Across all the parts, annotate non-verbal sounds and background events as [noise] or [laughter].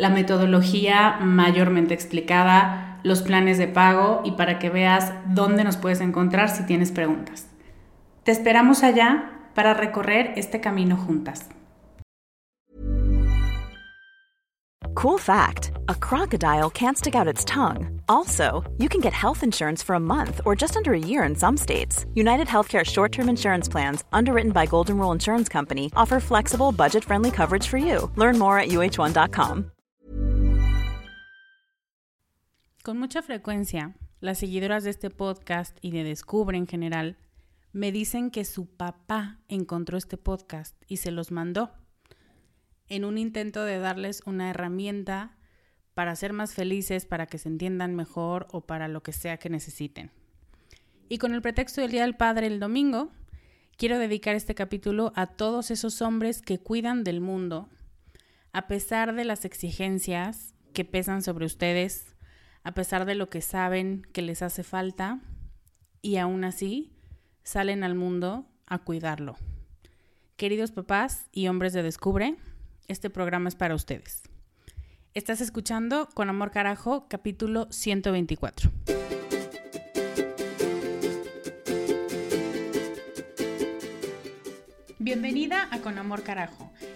la metodología mayormente explicada, los planes de pago y para que veas dónde nos puedes encontrar si tienes preguntas. Te esperamos allá para recorrer este camino juntas. Cool fact a crocodile can't stick out its tongue. Also, you can get health insurance for a month or just under a year in some states. United Healthcare short term insurance plans, underwritten by Golden Rule Insurance Company, offer flexible, budget friendly coverage for you. Learn more at uh1.com. Con mucha frecuencia, las seguidoras de este podcast y de Descubre en general me dicen que su papá encontró este podcast y se los mandó en un intento de darles una herramienta para ser más felices, para que se entiendan mejor o para lo que sea que necesiten. Y con el pretexto del Día del Padre el domingo, quiero dedicar este capítulo a todos esos hombres que cuidan del mundo, a pesar de las exigencias que pesan sobre ustedes, a pesar de lo que saben que les hace falta y aún así salen al mundo a cuidarlo. Queridos papás y hombres de Descubre, este programa es para ustedes. Estás escuchando Con Amor Carajo, capítulo 124. Bienvenida a Con Amor Carajo,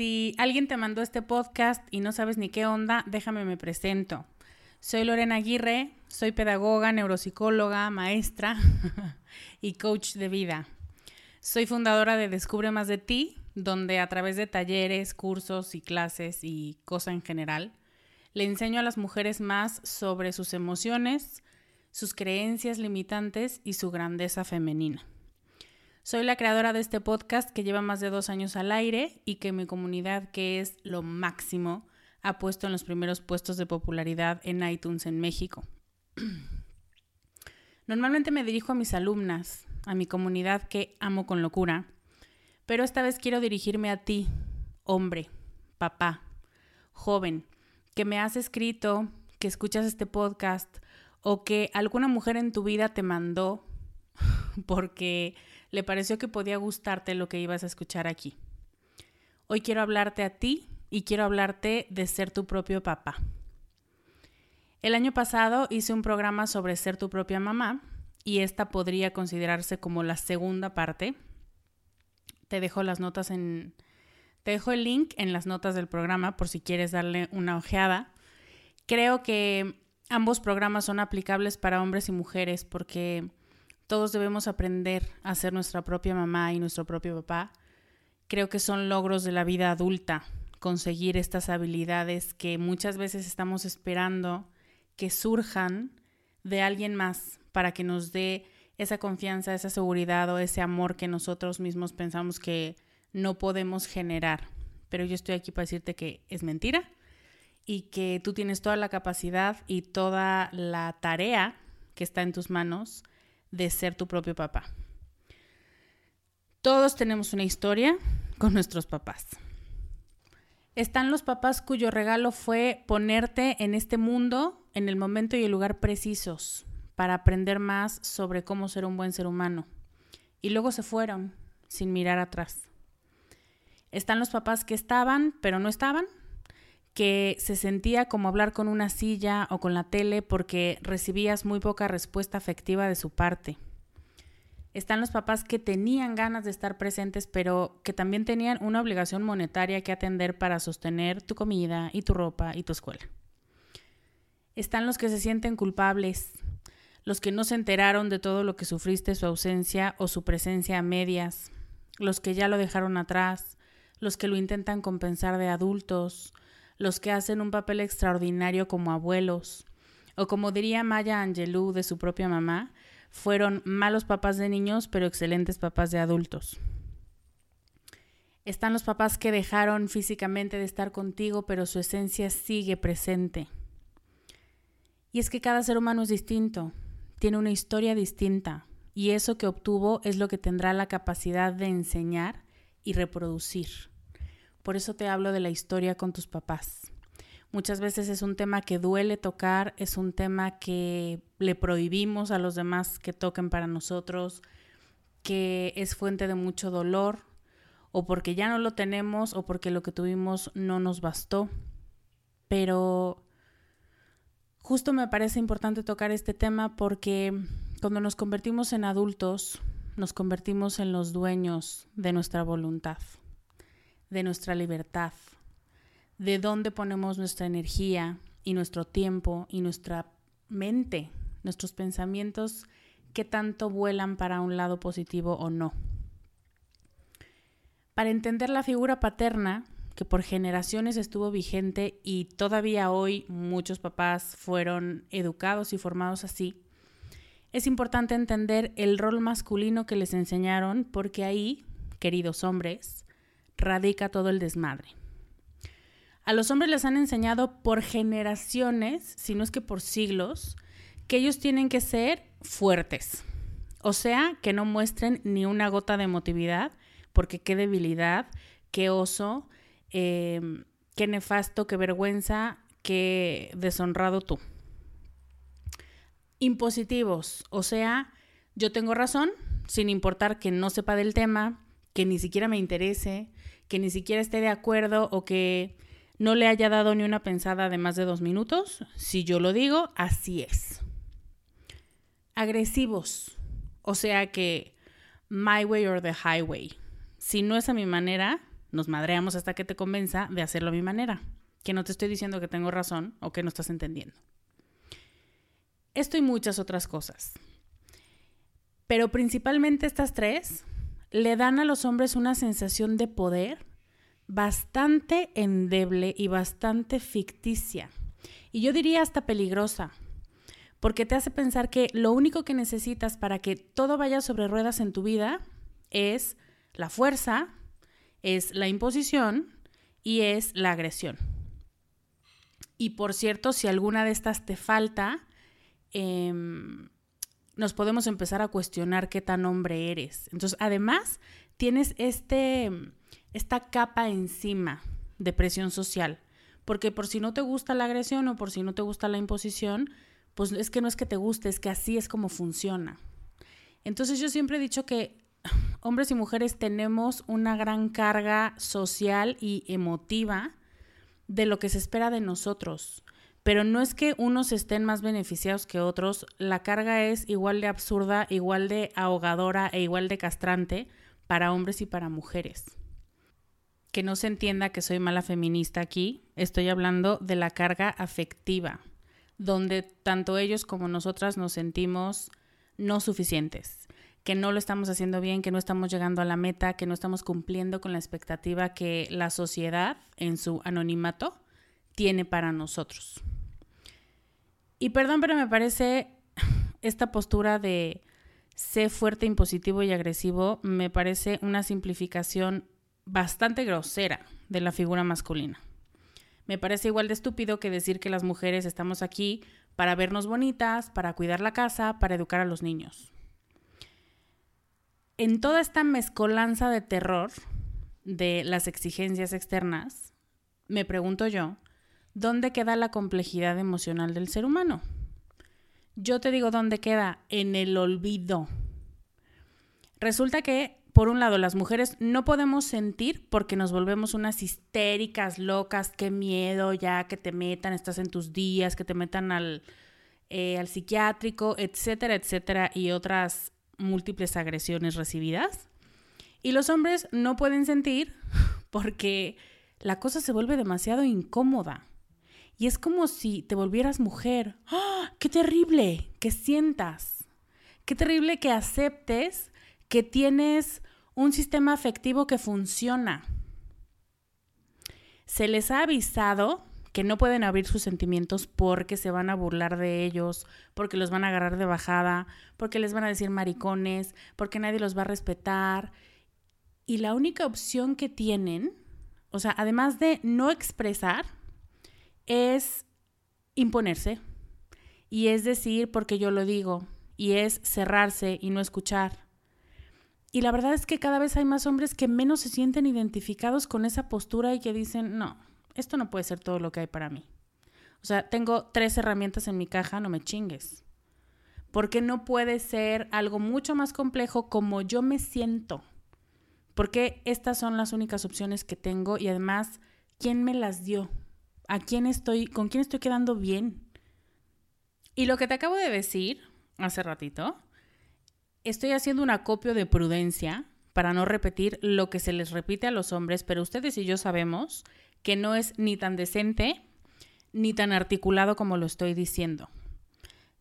si alguien te mandó este podcast y no sabes ni qué onda, déjame me presento. Soy Lorena Aguirre, soy pedagoga, neuropsicóloga, maestra [laughs] y coach de vida. Soy fundadora de Descubre Más de Ti, donde a través de talleres, cursos y clases y cosa en general, le enseño a las mujeres más sobre sus emociones, sus creencias limitantes y su grandeza femenina. Soy la creadora de este podcast que lleva más de dos años al aire y que mi comunidad, que es lo máximo, ha puesto en los primeros puestos de popularidad en iTunes en México. [clears throat] Normalmente me dirijo a mis alumnas, a mi comunidad que amo con locura, pero esta vez quiero dirigirme a ti, hombre, papá, joven, que me has escrito, que escuchas este podcast o que alguna mujer en tu vida te mandó [laughs] porque le pareció que podía gustarte lo que ibas a escuchar aquí. Hoy quiero hablarte a ti y quiero hablarte de ser tu propio papá. El año pasado hice un programa sobre ser tu propia mamá y esta podría considerarse como la segunda parte. Te dejo las notas en te dejo el link en las notas del programa por si quieres darle una ojeada. Creo que ambos programas son aplicables para hombres y mujeres porque todos debemos aprender a ser nuestra propia mamá y nuestro propio papá. Creo que son logros de la vida adulta conseguir estas habilidades que muchas veces estamos esperando que surjan de alguien más para que nos dé esa confianza, esa seguridad o ese amor que nosotros mismos pensamos que no podemos generar. Pero yo estoy aquí para decirte que es mentira y que tú tienes toda la capacidad y toda la tarea que está en tus manos de ser tu propio papá. Todos tenemos una historia con nuestros papás. Están los papás cuyo regalo fue ponerte en este mundo en el momento y el lugar precisos para aprender más sobre cómo ser un buen ser humano. Y luego se fueron sin mirar atrás. Están los papás que estaban, pero no estaban, que se sentía como hablar con una silla o con la tele porque recibías muy poca respuesta afectiva de su parte. Están los papás que tenían ganas de estar presentes, pero que también tenían una obligación monetaria que atender para sostener tu comida y tu ropa y tu escuela. Están los que se sienten culpables, los que no se enteraron de todo lo que sufriste su ausencia o su presencia a medias, los que ya lo dejaron atrás, los que lo intentan compensar de adultos, los que hacen un papel extraordinario como abuelos, o como diría Maya Angelou de su propia mamá, fueron malos papás de niños, pero excelentes papás de adultos. Están los papás que dejaron físicamente de estar contigo, pero su esencia sigue presente. Y es que cada ser humano es distinto, tiene una historia distinta y eso que obtuvo es lo que tendrá la capacidad de enseñar y reproducir. Por eso te hablo de la historia con tus papás. Muchas veces es un tema que duele tocar, es un tema que le prohibimos a los demás que toquen para nosotros, que es fuente de mucho dolor, o porque ya no lo tenemos, o porque lo que tuvimos no nos bastó. Pero Justo me parece importante tocar este tema porque cuando nos convertimos en adultos, nos convertimos en los dueños de nuestra voluntad, de nuestra libertad, de dónde ponemos nuestra energía y nuestro tiempo y nuestra mente, nuestros pensamientos, qué tanto vuelan para un lado positivo o no. Para entender la figura paterna, que por generaciones estuvo vigente y todavía hoy muchos papás fueron educados y formados así, es importante entender el rol masculino que les enseñaron porque ahí, queridos hombres, radica todo el desmadre. A los hombres les han enseñado por generaciones, si no es que por siglos, que ellos tienen que ser fuertes. O sea, que no muestren ni una gota de emotividad, porque qué debilidad, qué oso, Em, qué nefasto, qué vergüenza, qué deshonrado tú. Impositivos, o sea, yo tengo razón, sin importar que no sepa del tema, que ni siquiera me interese, que ni siquiera esté de acuerdo o que no le haya dado ni una pensada de más de dos minutos. Si yo lo digo, así es. Agresivos, o sea que my way or the highway. Si no es a mi manera, nos madreamos hasta que te convenza de hacerlo a mi manera, que no te estoy diciendo que tengo razón o que no estás entendiendo. Esto y muchas otras cosas. Pero principalmente estas tres le dan a los hombres una sensación de poder bastante endeble y bastante ficticia. Y yo diría hasta peligrosa, porque te hace pensar que lo único que necesitas para que todo vaya sobre ruedas en tu vida es la fuerza, es la imposición y es la agresión. Y por cierto, si alguna de estas te falta, em, nos podemos empezar a cuestionar qué tan hombre eres. Entonces, además, tienes este, esta capa encima de presión social, porque por si no te gusta la agresión o por si no te gusta la imposición, pues es que no es que te guste, es que así es como funciona. Entonces yo siempre he dicho que hombres y mujeres tenemos una gran carga social y emotiva de lo que se espera de nosotros. Pero no es que unos estén más beneficiados que otros, la carga es igual de absurda, igual de ahogadora e igual de castrante para hombres y para mujeres. Que no se entienda que soy mala feminista aquí, estoy hablando de la carga afectiva, donde tanto ellos como nosotras nos sentimos no suficientes, que no lo estamos haciendo bien, que no estamos llegando a la meta, que no estamos cumpliendo con la expectativa que la sociedad en su anonimato tiene para nosotros. Y perdón, pero me parece esta postura de sé fuerte, impositivo y agresivo me parece una simplificación bastante grosera de la figura masculina. Me parece igual de estúpido que decir que las mujeres estamos aquí para vernos bonitas, para cuidar la casa, para educar a los niños. En toda esta mezcolanza de terror de las exigencias externas, me pregunto yo, ¿dónde queda la complejidad emocional del ser humano? Yo te digo dónde queda, en el olvido. Resulta que, por un lado, las mujeres no podemos sentir porque nos volvemos unas histéricas, locas, qué miedo ya que te metan, estás en tus días, que te metan al, eh, al psiquiátrico, etcétera, etcétera, y otras múltiples agresiones recibidas. Y los hombres no pueden sentir porque la cosa se vuelve demasiado incómoda. Y es como si te volvieras mujer. ¡Ah! ¡Qué terrible que sientas! ¡Qué terrible que aceptes que tienes un sistema afectivo que funciona! Se les ha avisado que no pueden abrir sus sentimientos porque se van a burlar de ellos, porque los van a agarrar de bajada, porque les van a decir maricones, porque nadie los va a respetar. Y la única opción que tienen, o sea, además de no expresar, es imponerse. Y es decir, porque yo lo digo, y es cerrarse y no escuchar. Y la verdad es que cada vez hay más hombres que menos se sienten identificados con esa postura y que dicen, no, esto no puede ser todo lo que hay para mí. O sea, tengo tres herramientas en mi caja, no me chingues. Porque no puede ser algo mucho más complejo como yo me siento. Porque estas son las únicas opciones que tengo y además, ¿quién me las dio? A quién estoy, con quién estoy quedando bien. Y lo que te acabo de decir hace ratito, estoy haciendo un acopio de prudencia para no repetir lo que se les repite a los hombres, pero ustedes y yo sabemos que no es ni tan decente ni tan articulado como lo estoy diciendo.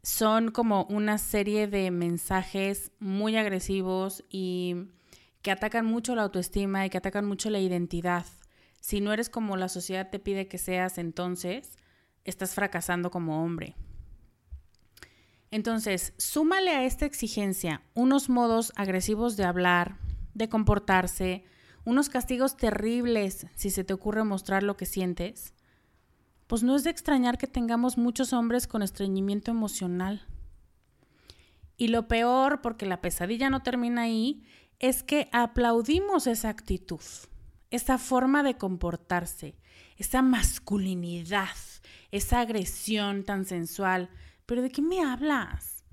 Son como una serie de mensajes muy agresivos y que atacan mucho la autoestima y que atacan mucho la identidad si no eres como la sociedad te pide que seas, entonces estás fracasando como hombre. Entonces, súmale a esta exigencia unos modos agresivos de hablar, de comportarse, unos castigos terribles si se te ocurre mostrar lo que sientes, pues no es de extrañar que tengamos muchos hombres con estreñimiento emocional. Y lo peor, porque la pesadilla no termina ahí, es que aplaudimos esa actitud esa forma de comportarse, esa masculinidad, esa agresión tan sensual. Pero ¿de qué me hablas?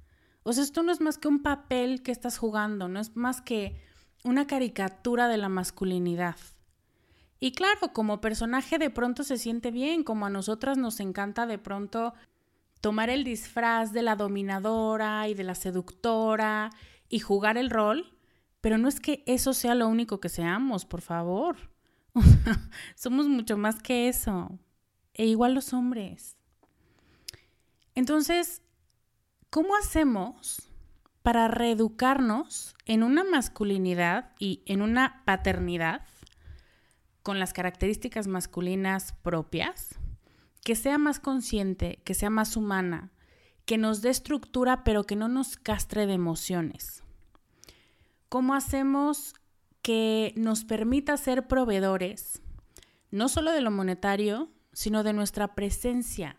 O sea, esto no es más que un papel que estás jugando, no es más que una caricatura de la masculinidad. Y claro, como personaje de pronto se siente bien, como a nosotras nos encanta de pronto tomar el disfraz de la dominadora y de la seductora y jugar el rol, pero no es que eso sea lo único que seamos, por favor. [laughs] Somos mucho más que eso. E igual los hombres. Entonces, ¿cómo hacemos para reeducarnos en una masculinidad y en una paternidad con las características masculinas propias, que sea más consciente, que sea más humana, que nos dé estructura pero que no nos castre de emociones? ¿Cómo hacemos que nos permita ser proveedores, no solo de lo monetario, sino de nuestra presencia,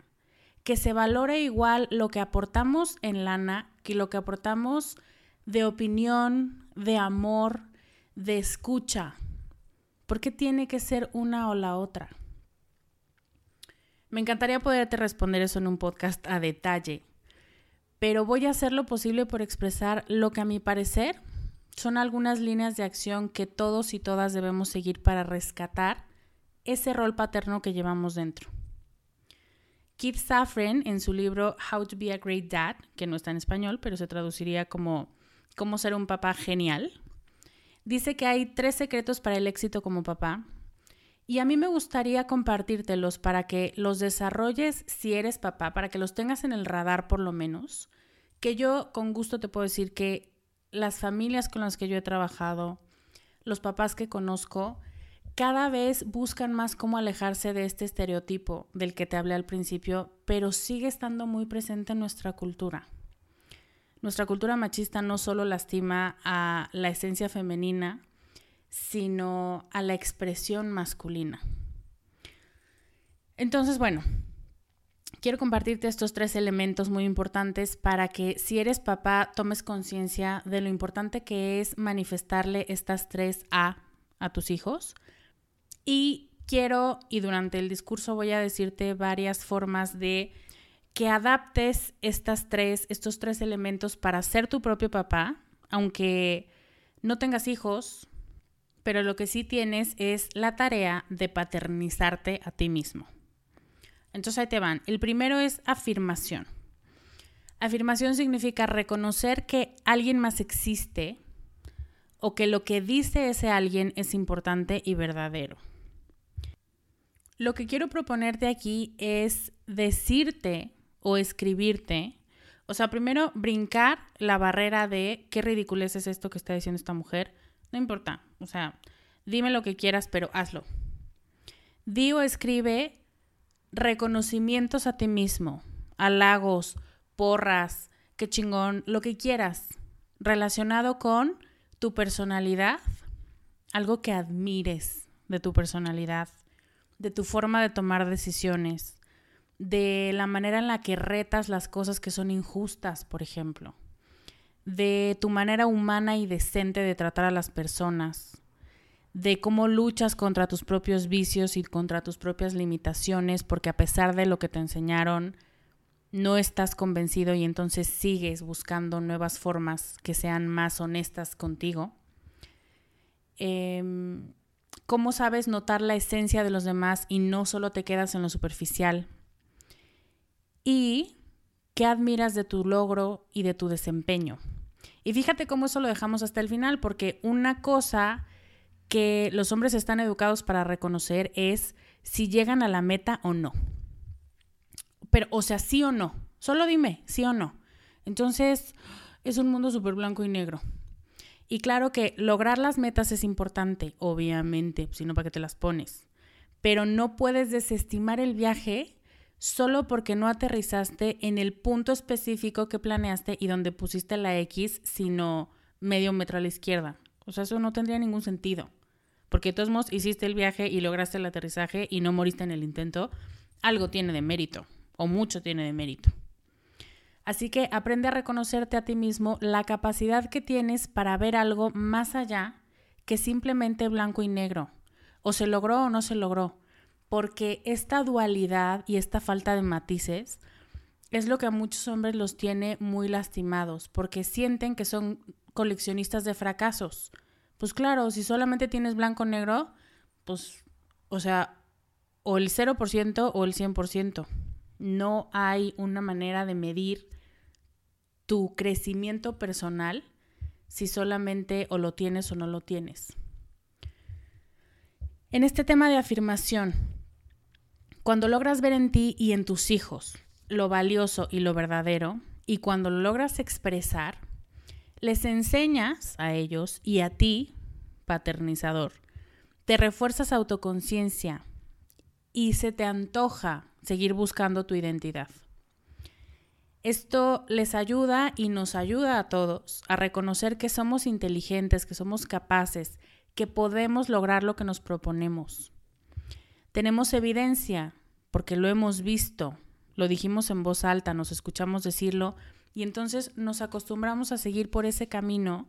que se valore igual lo que aportamos en lana que lo que aportamos de opinión, de amor, de escucha. ¿Por qué tiene que ser una o la otra? Me encantaría poderte responder eso en un podcast a detalle, pero voy a hacer lo posible por expresar lo que a mi parecer son algunas líneas de acción que todos y todas debemos seguir para rescatar ese rol paterno que llevamos dentro. Keith Safran, en su libro How to be a Great Dad, que no está en español, pero se traduciría como Cómo ser un papá genial, dice que hay tres secretos para el éxito como papá. Y a mí me gustaría compartírtelos para que los desarrolles si eres papá, para que los tengas en el radar por lo menos. Que yo con gusto te puedo decir que las familias con las que yo he trabajado, los papás que conozco, cada vez buscan más cómo alejarse de este estereotipo del que te hablé al principio, pero sigue estando muy presente en nuestra cultura. nuestra cultura machista no solo lastima a la esencia femenina, sino a la expresión masculina. Entonces, bueno, quiero compartirte estos tres elementos muy importantes para que si eres papá tomes conciencia de lo importante que es manifestarle estas tres A a tus hijos. Y quiero, y durante el discurso voy a decirte varias formas de que adaptes estas tres, estos tres elementos para ser tu propio papá, aunque no tengas hijos, pero lo que sí tienes es la tarea de paternizarte a ti mismo. Entonces ahí te van. El primero es afirmación. Afirmación significa reconocer que alguien más existe o que lo que dice ese alguien es importante y verdadero. Lo que quiero proponerte aquí es decirte o escribirte, o sea, primero brincar la barrera de qué ridiculez es esto que está diciendo esta mujer. No importa, o sea, dime lo que quieras, pero hazlo. Di o escribe reconocimientos a ti mismo, halagos, porras, qué chingón, lo que quieras, relacionado con tu personalidad, algo que admires de tu personalidad, de tu forma de tomar decisiones, de la manera en la que retas las cosas que son injustas, por ejemplo, de tu manera humana y decente de tratar a las personas, de cómo luchas contra tus propios vicios y contra tus propias limitaciones, porque a pesar de lo que te enseñaron, no estás convencido y entonces sigues buscando nuevas formas que sean más honestas contigo. Em, ¿Cómo sabes notar la esencia de los demás y no solo te quedas en lo superficial? ¿Y qué admiras de tu logro y de tu desempeño? Y fíjate cómo eso lo dejamos hasta el final, porque una cosa que los hombres están educados para reconocer es si llegan a la meta o no. Pero, o sea, sí o no. Solo dime, sí o no. Entonces, es un mundo súper blanco y negro. Y claro que lograr las metas es importante, obviamente, si no, ¿para qué te las pones? Pero no puedes desestimar el viaje solo porque no aterrizaste en el punto específico que planeaste y donde pusiste la X, sino medio metro a la izquierda. O sea, eso no tendría ningún sentido. Porque de todos modos hiciste el viaje y lograste el aterrizaje y no moriste en el intento. Algo tiene de mérito, o mucho tiene de mérito. Así que aprende a reconocerte a ti mismo la capacidad que tienes para ver algo más allá que simplemente blanco y negro. O se logró o no se logró porque esta dualidad y esta falta de matices es lo que a muchos hombres los tiene muy lastimados, porque sienten que son coleccionistas de fracasos. Pues claro, si solamente tienes blanco-negro, pues, o sea, o el 0% o el 100%. No hay una manera de medir tu crecimiento personal si solamente o lo tienes o no lo tienes. En este tema de afirmación, cuando logras ver en ti y en tus hijos lo valioso y lo verdadero, y cuando lo logras expresar, les enseñas a ellos y a ti, paternizador, te refuerzas autoconciencia y se te antoja seguir buscando tu identidad. Esto les ayuda y nos ayuda a todos a reconocer que somos inteligentes, que somos capaces, que podemos lograr lo que nos proponemos. Tenemos evidencia porque lo hemos visto, lo dijimos en voz alta, nos escuchamos decirlo y entonces nos acostumbramos a seguir por ese camino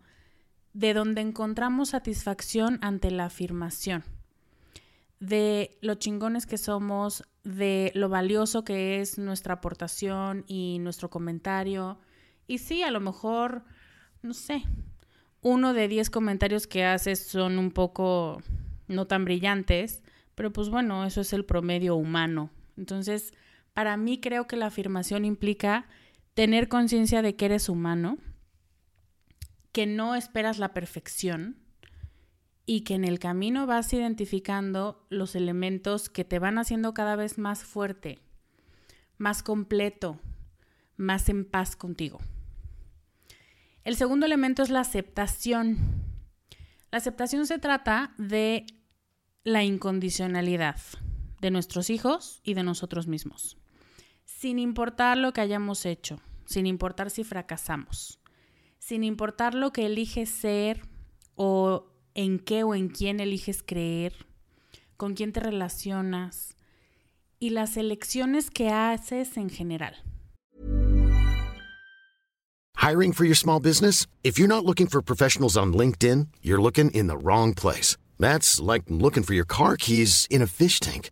de donde encontramos satisfacción ante la afirmación, de lo chingones que somos, de lo valioso que es nuestra aportación y nuestro comentario. Y sí, a lo mejor, no sé, uno de diez comentarios que haces son un poco no tan brillantes, pero pues bueno, eso es el promedio humano. Entonces, para mí creo que la afirmación implica tener conciencia de que eres humano, que no esperas la perfección y que en el camino vas identificando los elementos que te van haciendo cada vez más fuerte, más completo, más en paz contigo. El segundo elemento es la aceptación. La aceptación se trata de la incondicionalidad de nuestros hijos y de nosotros mismos, sin importar lo que hayamos hecho, sin importar si fracasamos. sin importar lo que eliges ser o en qué o en quién eliges creer, con quién te relacionas y las elecciones que haces en general. Hiring for your small business? If you're not looking for professionals on LinkedIn, you're looking in the wrong place. That's like looking for your car keys in a fish tank.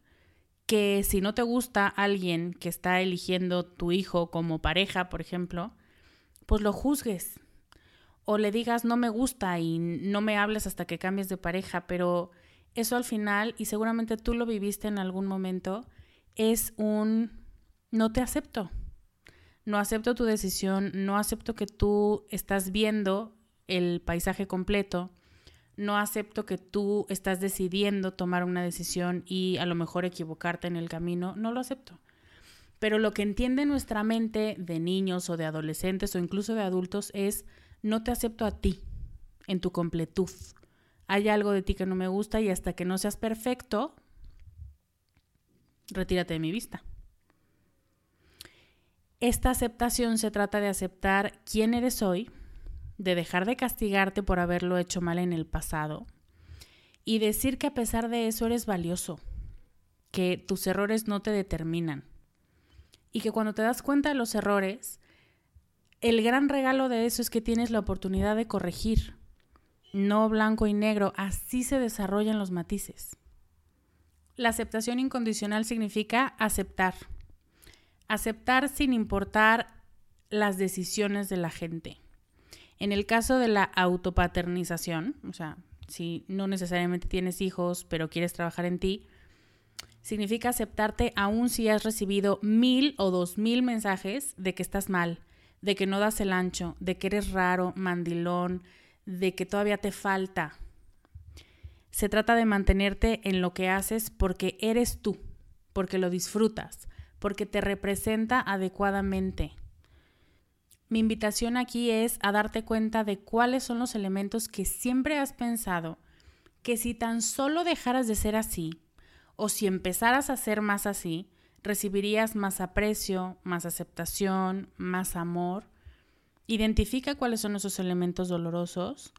que si no te gusta alguien que está eligiendo tu hijo como pareja, por ejemplo, pues lo juzgues o le digas no me gusta y no me hables hasta que cambies de pareja, pero eso al final, y seguramente tú lo viviste en algún momento, es un no te acepto. No acepto tu decisión, no acepto que tú estás viendo el paisaje completo, no acepto que tú estás decidiendo tomar una decisión y a lo mejor equivocarte en el camino, no lo acepto. Pero lo que entiende nuestra mente de niños o de adolescentes o incluso de adultos es no te acepto a ti en tu completud. Hay algo de ti que no me gusta y hasta que no seas perfecto, retírate de mi vista. Esta aceptación se trata de aceptar quién eres hoy, de dejar de castigarte por haberlo hecho mal en el pasado y decir que a pesar de eso eres valioso, que tus errores no te determinan y que cuando te das cuenta de los errores, el gran regalo de eso es que tienes la oportunidad de corregir. No blanco y negro, así se desarrollan los matices. La aceptación incondicional significa aceptar. Aceptar sin importar las decisiones de la gente. En el caso de la autopaternización, o sea, si no necesariamente tienes hijos, pero quieres trabajar en ti, significa aceptarte aun si has recibido mil o dos mil mensajes de que estás mal, de que no das el ancho, de que eres raro, mandilón, de que todavía te falta. Se trata de mantenerte en lo que haces porque eres tú, porque lo disfrutas, porque te representa adecuadamente. Mi invitación aquí es a darte cuenta de cuáles son los elementos que siempre has pensado que si tan solo dejaras de ser así, o si empezaras a ser más así, recibirías más aprecio, más aceptación, más amor. Identifica cuáles son esos elementos dolorosos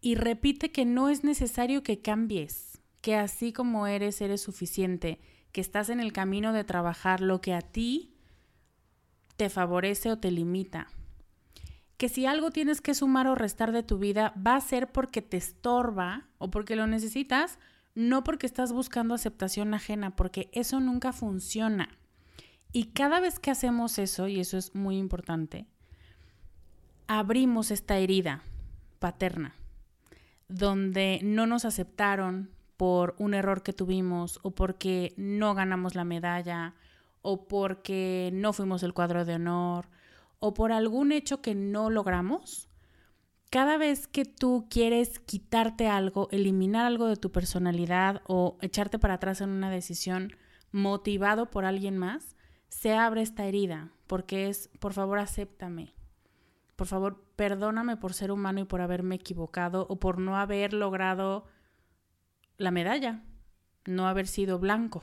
y repite que no es necesario que cambies, que así como eres, eres suficiente, que estás en el camino de trabajar lo que a ti te favorece o te limita. Que si algo tienes que sumar o restar de tu vida va a ser porque te estorba o porque lo necesitas no porque estás buscando aceptación ajena, porque eso nunca funciona. Y cada vez que hacemos eso, y eso es muy importante, abrimos esta herida paterna, donde no nos aceptaron por un error que tuvimos o porque no ganamos la medalla o porque no fuimos el cuadro de honor o por algún hecho que no logramos, cada vez que tú quieres quitarte algo, eliminar algo de tu personalidad o echarte para atrás en una decisión motivado por alguien más, se abre esta herida, porque es, por favor, acéptame. Por favor, perdóname por ser humano y por haberme equivocado o por no haber logrado la medalla, no haber sido blanco.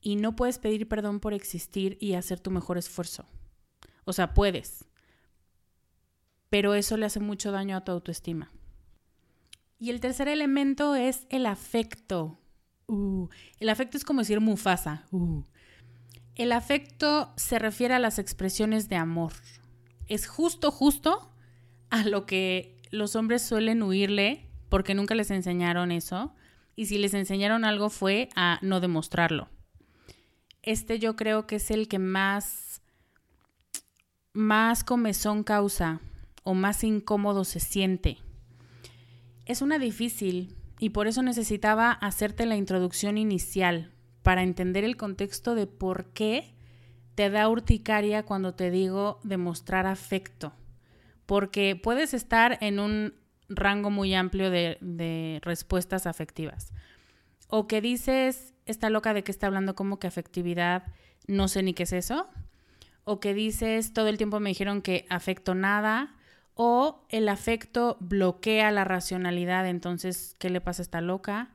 Y no puedes pedir perdón por existir y hacer tu mejor esfuerzo. O sea, puedes, pero eso le hace mucho daño a tu autoestima. Y el tercer elemento es el afecto. Uh, el afecto es como decir Mufasa. Uh. El afecto se refiere a las expresiones de amor. Es justo, justo a lo que los hombres suelen huirle porque nunca les enseñaron eso. Y si les enseñaron algo fue a no demostrarlo. Este yo creo que es el que más, más comezón causa o más incómodo se siente. Es una difícil y por eso necesitaba hacerte la introducción inicial para entender el contexto de por qué te da urticaria cuando te digo demostrar afecto. porque puedes estar en un rango muy amplio de, respuestas afectivas. O que dices, está loca de que está hablando como que afectividad, no sé ni qué es eso. O que dices, todo el tiempo me dijeron que afecto nada. O el afecto bloquea la racionalidad, entonces, ¿qué le pasa a esta loca?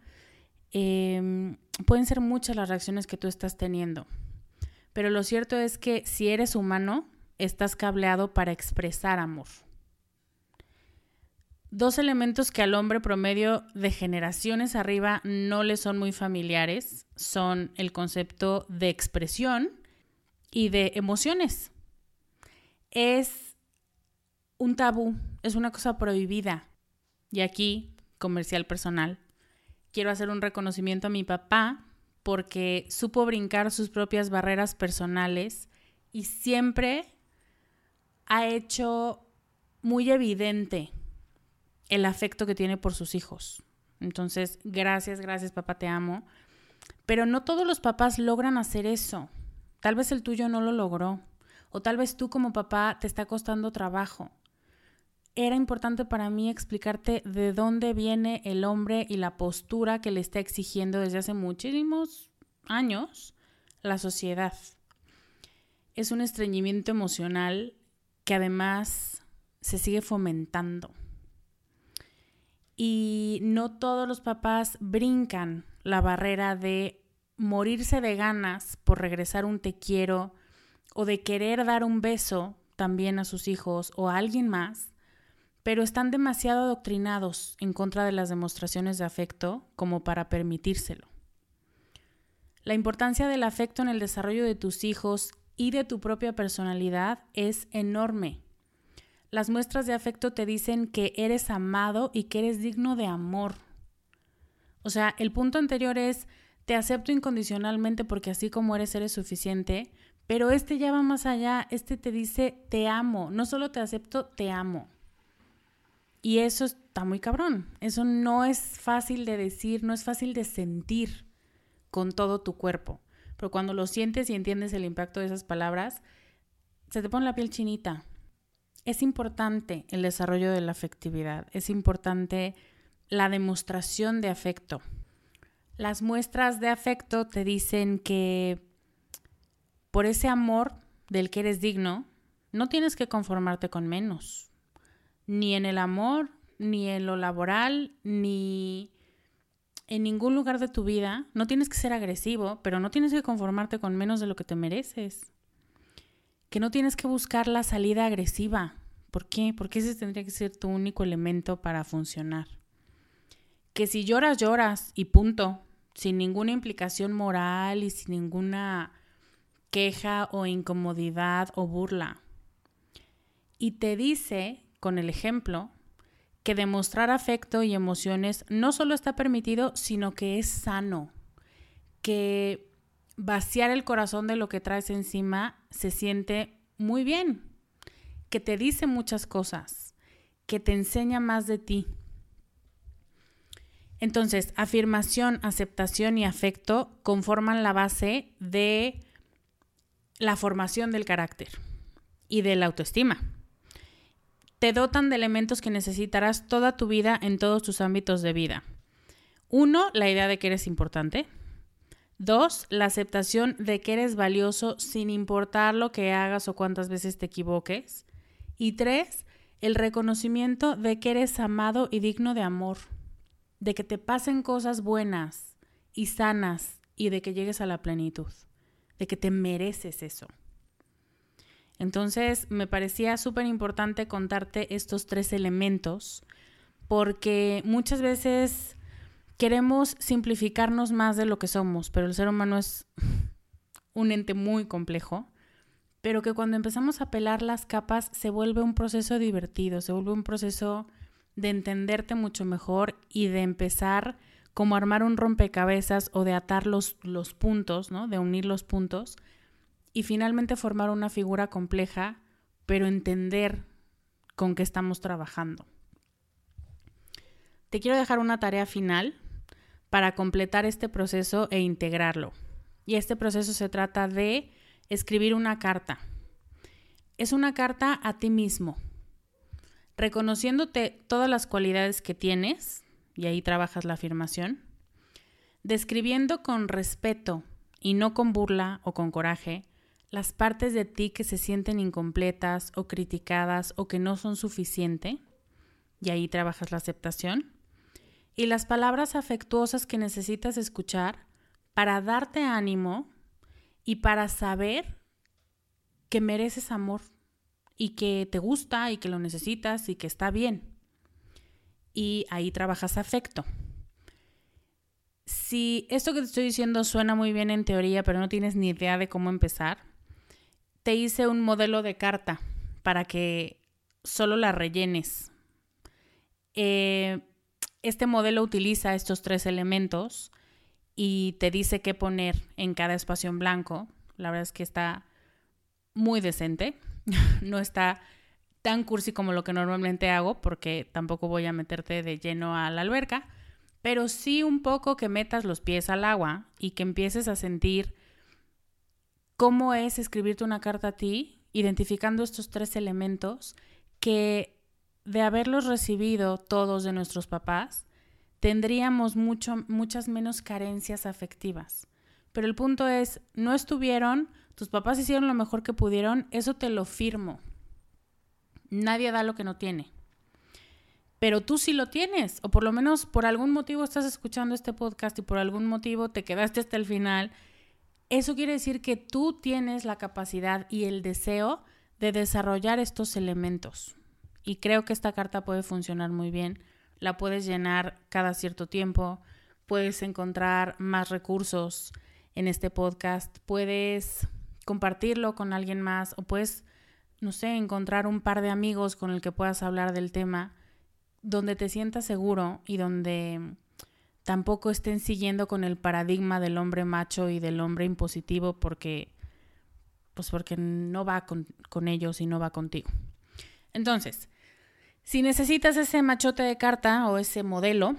Em, pueden ser muchas las reacciones que tú estás teniendo. Pero lo cierto es que si eres humano, estás cableado para expresar amor. Dos elementos que al hombre promedio de generaciones arriba no le son muy familiares son el concepto de expresión y de emociones. Es un tabú, es una cosa prohibida. Y aquí, comercial personal, quiero hacer un reconocimiento a mi papá porque supo brincar sus propias barreras personales y siempre ha hecho muy evidente el afecto que tiene por sus hijos. Entonces, gracias, gracias papá, te amo. Pero no todos los papás logran hacer eso. Tal vez el tuyo no lo logró. O tal vez tú como papá te está costando trabajo. Era importante para mí explicarte de dónde viene el hombre y la postura que le está exigiendo desde hace muchísimos años la sociedad. Es un estreñimiento emocional que además se sigue fomentando y no todos los papás brincan la barrera de morirse de ganas por regresar un te quiero o de querer dar un beso también a sus hijos o a alguien más, pero están demasiado adoctrinados en contra de las demostraciones de afecto como para permitírselo. La importancia del afecto en el desarrollo de tus hijos y de tu propia personalidad es enorme. Las muestras de afecto te dicen que eres amado y que eres digno de amor. O sea, el punto anterior es, te acepto incondicionalmente porque así como eres, eres suficiente, pero este ya va más allá, este te dice, te amo, no solo te acepto, te amo. Y eso está muy cabrón, eso no es fácil de decir, no es fácil de sentir con todo tu cuerpo, pero cuando lo sientes y entiendes el impacto de esas palabras, se te pone la piel chinita, es importante el desarrollo de la afectividad, es importante la demostración de afecto. Las muestras de afecto te dicen que por ese amor del que eres digno, no tienes que conformarte con menos, ni en el amor, ni en lo laboral, ni en ningún lugar de tu vida. No tienes que ser agresivo, pero no tienes que conformarte con menos de lo que te mereces que no tienes que buscar la salida agresiva. ¿Por qué? Porque ese tendría que ser tu único elemento para funcionar. Que si lloras, lloras y punto, sin ninguna implicación moral y sin ninguna queja o incomodidad o burla. Y te dice, con el ejemplo, que demostrar afecto y emociones no solo está permitido, sino que es sano, que vaciar el corazón de lo que traes encima se siente muy bien, que te dice muchas cosas, que te enseña más de ti. Entonces, afirmación, aceptación y afecto conforman la base de la formación del carácter y de la autoestima. Te dotan de elementos que necesitarás toda tu vida en todos tus ámbitos de vida. Uno, la idea de que eres importante. Dos, la aceptación de que eres valioso sin importar lo que hagas o cuántas veces te equivoques. Y tres, el reconocimiento de que eres amado y digno de amor, de que te pasen cosas buenas y sanas y de que llegues a la plenitud, de que te mereces eso. Entonces me parecía súper importante contarte estos tres elementos porque muchas veces queremos simplificarnos más de lo que somos, pero el ser humano es [laughs] un ente muy complejo, pero que cuando empezamos a pelar las capas se vuelve un proceso divertido, se vuelve un proceso de entenderte mucho mejor y de empezar como armar un rompecabezas o de atar los, los puntos, ¿no? De unir los puntos y finalmente formar una figura compleja, pero entender con qué estamos trabajando. Te quiero dejar una tarea final para completar este proceso e integrarlo. Y este proceso se trata de escribir una carta. Es una carta a ti mismo. Reconociéndote todas las cualidades que tienes, y ahí trabajas la afirmación, describiendo con respeto y no con burla o con coraje las partes de ti que se sienten incompletas o criticadas o que no son suficiente, y ahí trabajas la aceptación, y las palabras afectuosas que necesitas escuchar para darte ánimo y para saber que mereces amor y que te gusta y que lo necesitas y que está bien. Y ahí trabajas afecto. Si esto que te estoy diciendo suena muy bien en teoría, pero no tienes ni idea de cómo empezar, te hice un modelo de carta para que solo la rellenes. Eh, este modelo utiliza estos tres elementos y te dice qué poner en cada espacio en blanco. La verdad es que está muy decente. [laughs] no está tan cursi como lo que normalmente hago, porque tampoco voy a meterte de lleno a la alberca, pero sí un poco que metas los pies al agua y que empieces a sentir cómo es escribirte una carta a ti, identificando estos tres elementos que de haberlos recibido todos de nuestros papás, tendríamos mucho, muchas menos carencias afectivas. Pero el punto es, no estuvieron, tus papás hicieron lo mejor que pudieron, eso te lo firmo. Nadie da lo que no tiene. Pero tú sí lo tienes, o por lo menos por algún motivo estás escuchando este podcast y por algún motivo te quedaste hasta el final. Eso quiere decir que tú tienes la capacidad y el deseo de desarrollar estos elementos. Y creo que esta carta puede funcionar muy bien. La puedes llenar cada cierto tiempo, puedes encontrar más recursos en este podcast, puedes compartirlo con alguien más o puedes, no sé, encontrar un par de amigos con el que puedas hablar del tema donde te sientas seguro y donde tampoco estén siguiendo con el paradigma del hombre macho y del hombre impositivo porque pues porque no va con, con ellos y no va contigo. Entonces, si necesitas ese machote de carta o ese modelo,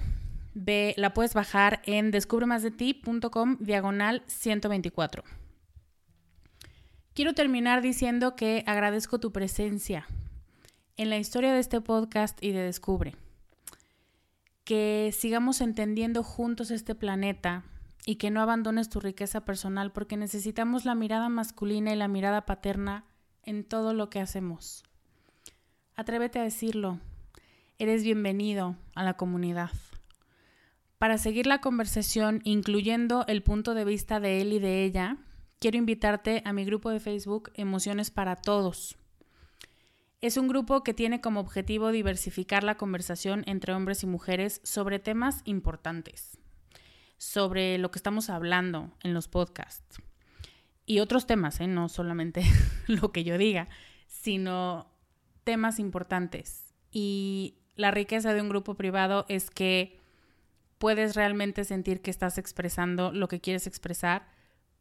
ve, la puedes bajar en descubremasdeti.com diagonal 124. Quiero terminar diciendo que agradezco tu presencia en la historia de este podcast y de Descubre. Que sigamos entendiendo juntos este planeta y que no abandones tu riqueza personal porque necesitamos la mirada masculina y la mirada paterna en todo lo que hacemos. Atrévete a decirlo. Eres bienvenido a la comunidad. Para seguir la conversación, incluyendo el punto de vista de él y de ella, quiero invitarte a mi grupo de Facebook Emociones para Todos. Es un grupo que tiene como objetivo diversificar la conversación entre hombres y mujeres sobre temas importantes, sobre lo que estamos hablando en los podcasts y otros temas, ¿eh? no solamente [laughs] lo que yo diga, sino temas importantes. Y la riqueza de un grupo privado es que puedes realmente sentir que estás expresando lo que quieres expresar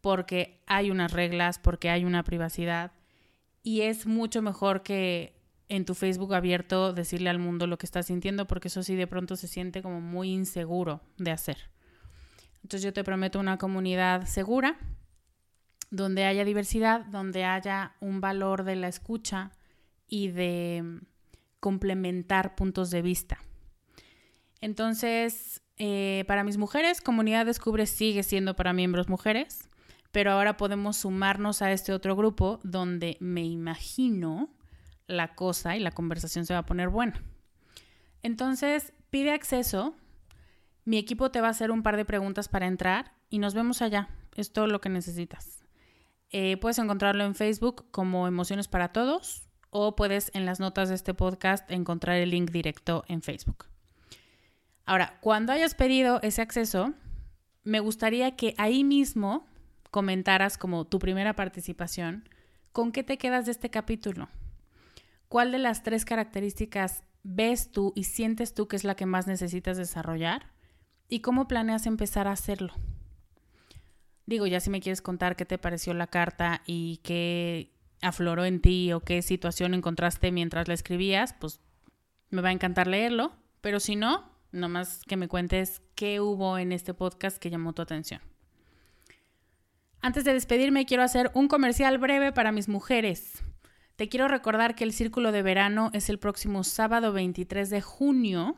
porque hay unas reglas, porque hay una privacidad y es mucho mejor que en tu Facebook abierto decirle al mundo lo que estás sintiendo porque eso sí de pronto se siente como muy inseguro de hacer. Entonces yo te prometo una comunidad segura, donde haya diversidad, donde haya un valor de la escucha y de complementar puntos de vista. Entonces, eh, para mis mujeres, Comunidad Descubre sigue siendo para miembros mujeres pero ahora podemos sumarnos a este otro grupo donde me imagino la cosa y la conversación se va a poner buena. Entonces, pide acceso, mi equipo te va a hacer un par de preguntas para entrar y nos vemos allá. Es todo lo que necesitas. Eh, puedes encontrarlo en Facebook como Emociones para Todos o puedes en las notas de este podcast encontrar el link directo en Facebook. Ahora, cuando hayas pedido ese acceso, me gustaría que ahí mismo comentaras como tu primera participación, ¿con qué te quedas de este capítulo? ¿Cuál de las tres características ves tú y sientes tú que es la que más necesitas desarrollar? ¿Y cómo planeas empezar a hacerlo? Digo, ya si me quieres contar qué te pareció la carta y qué afloró en ti o qué situación encontraste mientras la escribías, pues me va a encantar leerlo. Pero si no, nomás que me cuentes qué hubo en este podcast que llamó tu atención. Antes de despedirme, quiero hacer un comercial breve para mis mujeres. Te quiero recordar que el círculo de verano es el próximo sábado 23 de junio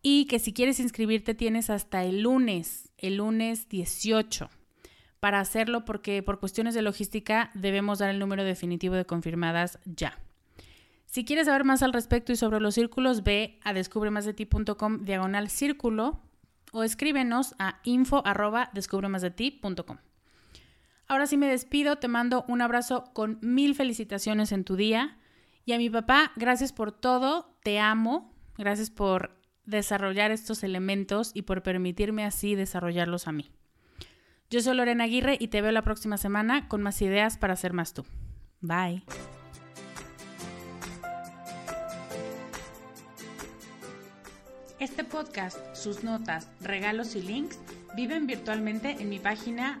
y que si quieres inscribirte tienes hasta el lunes, el lunes 18 para hacerlo porque por cuestiones de logística debemos dar el número definitivo de confirmadas ya. Si quieres saber más al respecto y sobre los círculos, ve a descubremasdeti.com diagonal círculo o escríbenos a info arroba descubremasdeti.com. Ahora sí me despido, te mando un abrazo con mil felicitaciones en tu día y a mi papá, gracias por todo, te amo, gracias por desarrollar estos elementos y por permitirme así desarrollarlos a mí. Yo soy Lorena Aguirre y te veo la próxima semana con más ideas para ser más tú. Bye. Este podcast, sus notas, regalos y links viven virtualmente en mi página